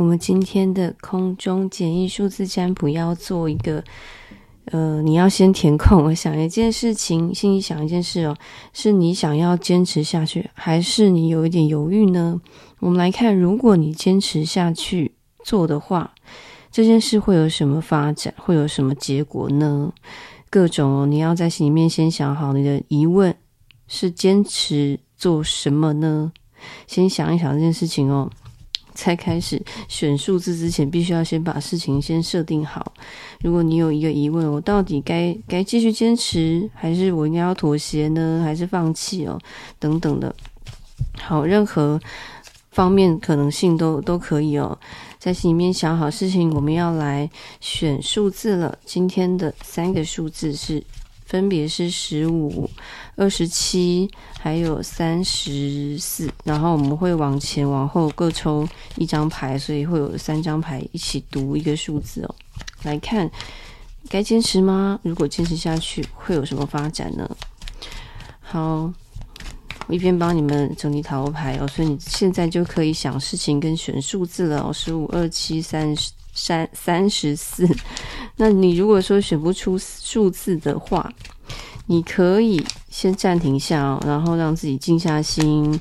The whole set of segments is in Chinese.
我们今天的空中简易数字占卜要做一个，呃，你要先填空，我想一件事情，心里想一件事哦，是你想要坚持下去，还是你有一点犹豫呢？我们来看，如果你坚持下去做的话，这件事会有什么发展，会有什么结果呢？各种哦，你要在心里面先想好你的疑问是坚持做什么呢？先想一想这件事情哦。在开始选数字之前，必须要先把事情先设定好。如果你有一个疑问，我到底该该继续坚持，还是我应该要妥协呢？还是放弃哦？等等的。好，任何方面可能性都都可以哦。在心里面想好事情，我们要来选数字了。今天的三个数字是。分别是十五、二十七，还有三十四。然后我们会往前往后各抽一张牌，所以会有三张牌一起读一个数字哦。来看，该坚持吗？如果坚持下去，会有什么发展呢？好，我一边帮你们整理塔罗牌哦，所以你现在就可以想事情跟选数字了哦。十五、二七、三十。三三十四，那你如果说选不出数字的话，你可以先暂停一下哦，然后让自己静下心，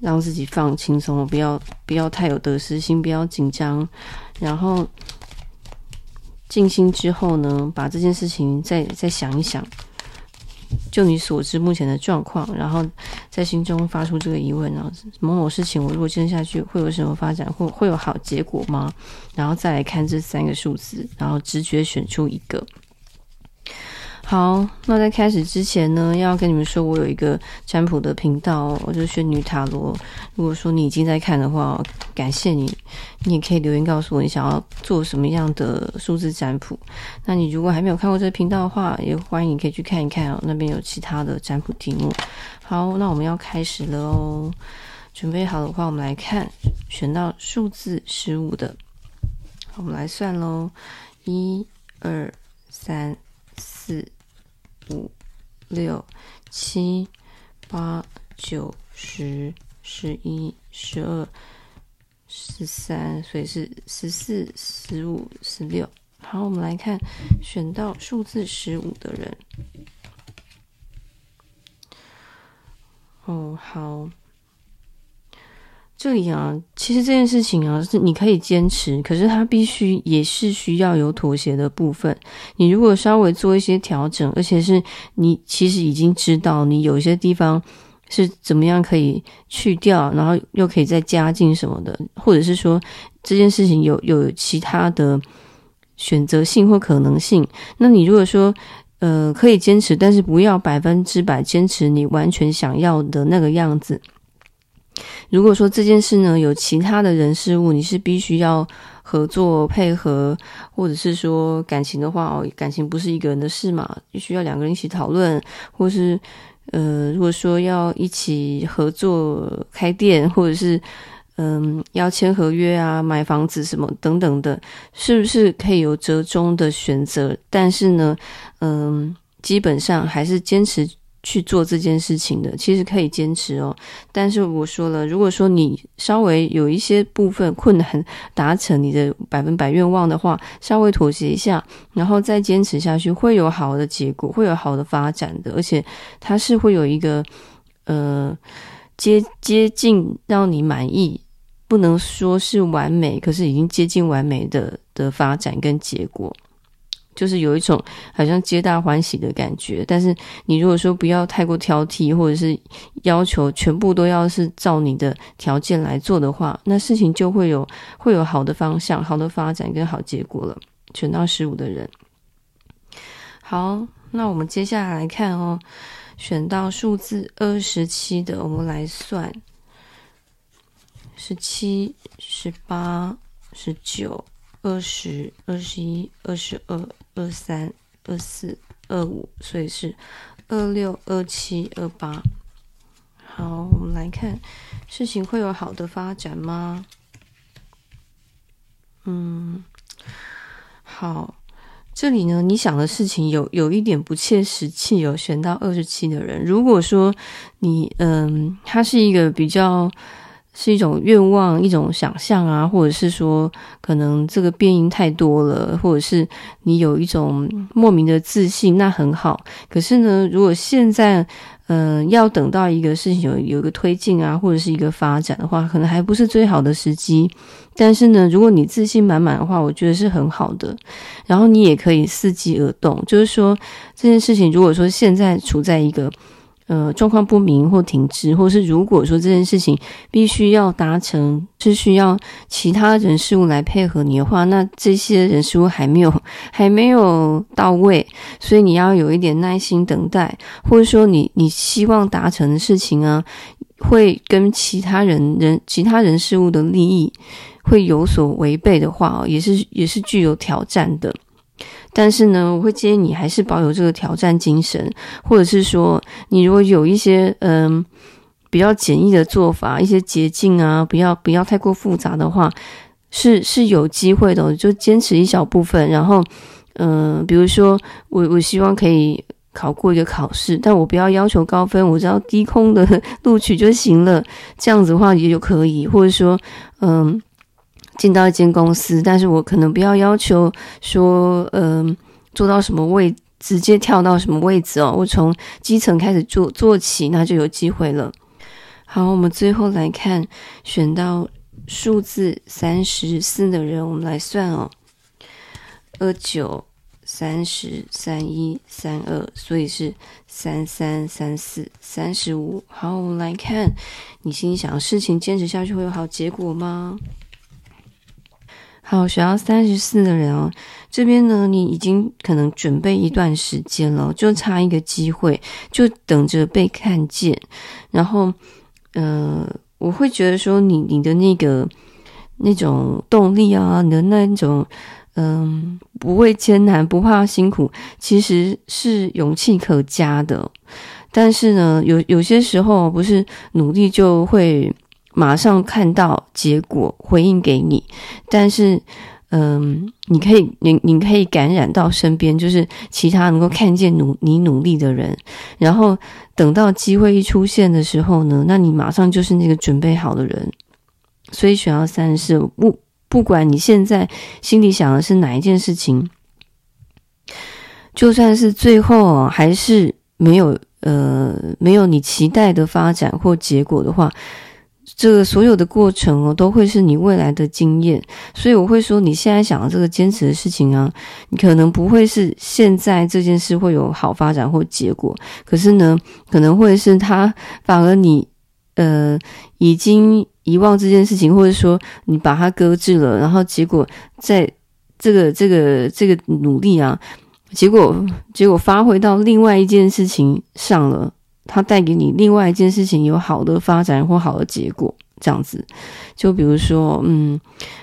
让自己放轻松，不要不要太有得失心，不要紧张，然后静心之后呢，把这件事情再再想一想。就你所知目前的状况，然后在心中发出这个疑问，然后某某事情我如果坚持下去会有什么发展，会会有好结果吗？然后再来看这三个数字，然后直觉选出一个。好，那在开始之前呢，要跟你们说，我有一个占卜的频道，我就选女塔罗。如果说你已经在看的话，感谢你，你也可以留言告诉我你想要做什么样的数字占卜。那你如果还没有看过这个频道的话，也欢迎你可以去看一看哦，那边有其他的占卜题目。好，那我们要开始了哦，准备好的话，我们来看选到数字十五的，我们来算喽，一、二、三、六、七、八、九、十、十一、十二、十三，所以是十四、十五、十六。好，我们来看选到数字十五的人。哦，好。这里啊，其实这件事情啊，是你可以坚持，可是它必须也是需要有妥协的部分。你如果稍微做一些调整，而且是你其实已经知道你有些地方是怎么样可以去掉，然后又可以再加进什么的，或者是说这件事情有有其他的选择性或可能性，那你如果说呃可以坚持，但是不要百分之百坚持你完全想要的那个样子。如果说这件事呢，有其他的人事物，你是必须要合作配合，或者是说感情的话哦，感情不是一个人的事嘛，必须要两个人一起讨论，或是呃，如果说要一起合作开店，或者是嗯、要签合约啊、买房子什么等等的，是不是可以有折中的选择？但是呢，嗯、基本上还是坚持。去做这件事情的，其实可以坚持哦。但是我说了，如果说你稍微有一些部分困难达成你的百分百愿望的话，稍微妥协一下，然后再坚持下去，会有好的结果，会有好的发展的。而且它是会有一个呃接接近让你满意，不能说是完美，可是已经接近完美的的发展跟结果。就是有一种好像皆大欢喜的感觉，但是你如果说不要太过挑剔，或者是要求全部都要是照你的条件来做的话，那事情就会有会有好的方向、好的发展跟好结果了。选到十五的人，好，那我们接下来来看哦，选到数字二十七的，我们来算十七、十八、十九。二十二、十一、二十二、二三、二四、二五，所以是二六、二七、二八。好，我们来看，事情会有好的发展吗？嗯，好，这里呢，你想的事情有有一点不切实际。有选到二十七的人，如果说你，嗯，他是一个比较。是一种愿望，一种想象啊，或者是说，可能这个变因太多了，或者是你有一种莫名的自信，那很好。可是呢，如果现在，嗯、要等到一个事情有有一个推进啊，或者是一个发展的话，可能还不是最好的时机。但是呢，如果你自信满满的话，我觉得是很好的。然后你也可以伺机而动，就是说这件事情，如果说现在处在一个。呃，状况不明或停滞，或是如果说这件事情必须要达成，是需要其他人事物来配合你的话，那这些人事物还没有 还没有到位，所以你要有一点耐心等待，或者说你你希望达成的事情啊，会跟其他人人其他人事物的利益会有所违背的话，也是也是具有挑战的。但是呢，我会建议你还是保有这个挑战精神，或者是说，你如果有一些嗯比较简易的做法，一些捷径啊，不要不要太过复杂的话，是是有机会的。就坚持一小部分，然后嗯，比如说我我希望可以考过一个考试，但我不要要求高分，我只要低空的 录取就行了。这样子的话也就可以，或者说嗯。进到一间公司，但是我可能不要要求说，嗯、做到什么位，直接跳到什么位置哦。我从基层开始做做起，那就有机会了。好，我们最后来看选到数字三十四的人，我们来算哦，二九三十三一三二，所以是三三三四三十五。好，我们来看，你心里想事情坚持下去会有好结果吗？好，选到三十四的人哦，这边呢，你已经可能准备一段时间了，就差一个机会，就等着被看见。然后，呃，我会觉得说你，你的那个那种动力啊，你的那种，嗯、不畏艰难，不怕辛苦，其实是勇气可嘉的。但是呢，有有些时候不是努力就会。马上看到结果回应给你，但是，嗯，你可以，你你可以感染到身边，就是其他能够看见努你努力的人，然后等到机会一出现的时候呢，那你马上就是那个准备好的人。所以选到三十四，不不管你现在心里想的是哪一件事情，就算是最后还是没有呃没有你期待的发展或结果的话。这个所有的过程哦，都会是你未来的经验，所以我会说，你现在想的这个坚持的事情啊，你可能不会是现在这件事会有好发展或结果，可是呢，可能会是他反而你呃已经遗忘这件事情，或者说你把它搁置了，然后结果在这个这个这个努力啊，结果结果发挥到另外一件事情上了。它带给你另外一件事情有好的发展或好的结果，这样子，就比如说，嗯，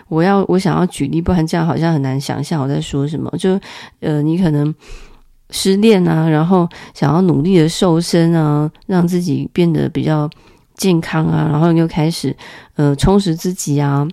我要我想要举例，不然这样好像很难想象我在说什么。就呃，你可能失恋啊，然后想要努力的瘦身啊，让自己变得比较健康啊，然后又开始呃充实自己啊，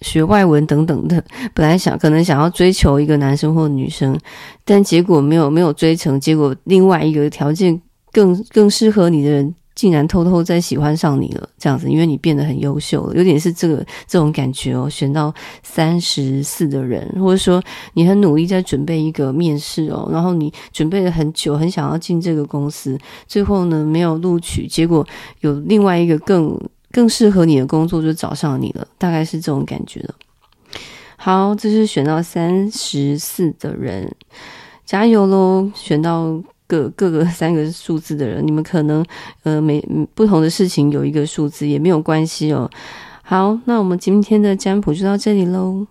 学外文等等的。本来想可能想要追求一个男生或女生，但结果没有没有追成，结果另外一个条件。更更适合你的人，竟然偷偷在喜欢上你了，这样子，因为你变得很优秀了，有点是这个这种感觉哦。选到三十四的人，或者说你很努力在准备一个面试哦，然后你准备了很久，很想要进这个公司，最后呢没有录取，结果有另外一个更更适合你的工作就找上你了，大概是这种感觉的。好，这是选到三十四的人，加油喽！选到。各各个三个数字的人，你们可能呃每不同的事情有一个数字也没有关系哦。好，那我们今天的占卜就到这里喽。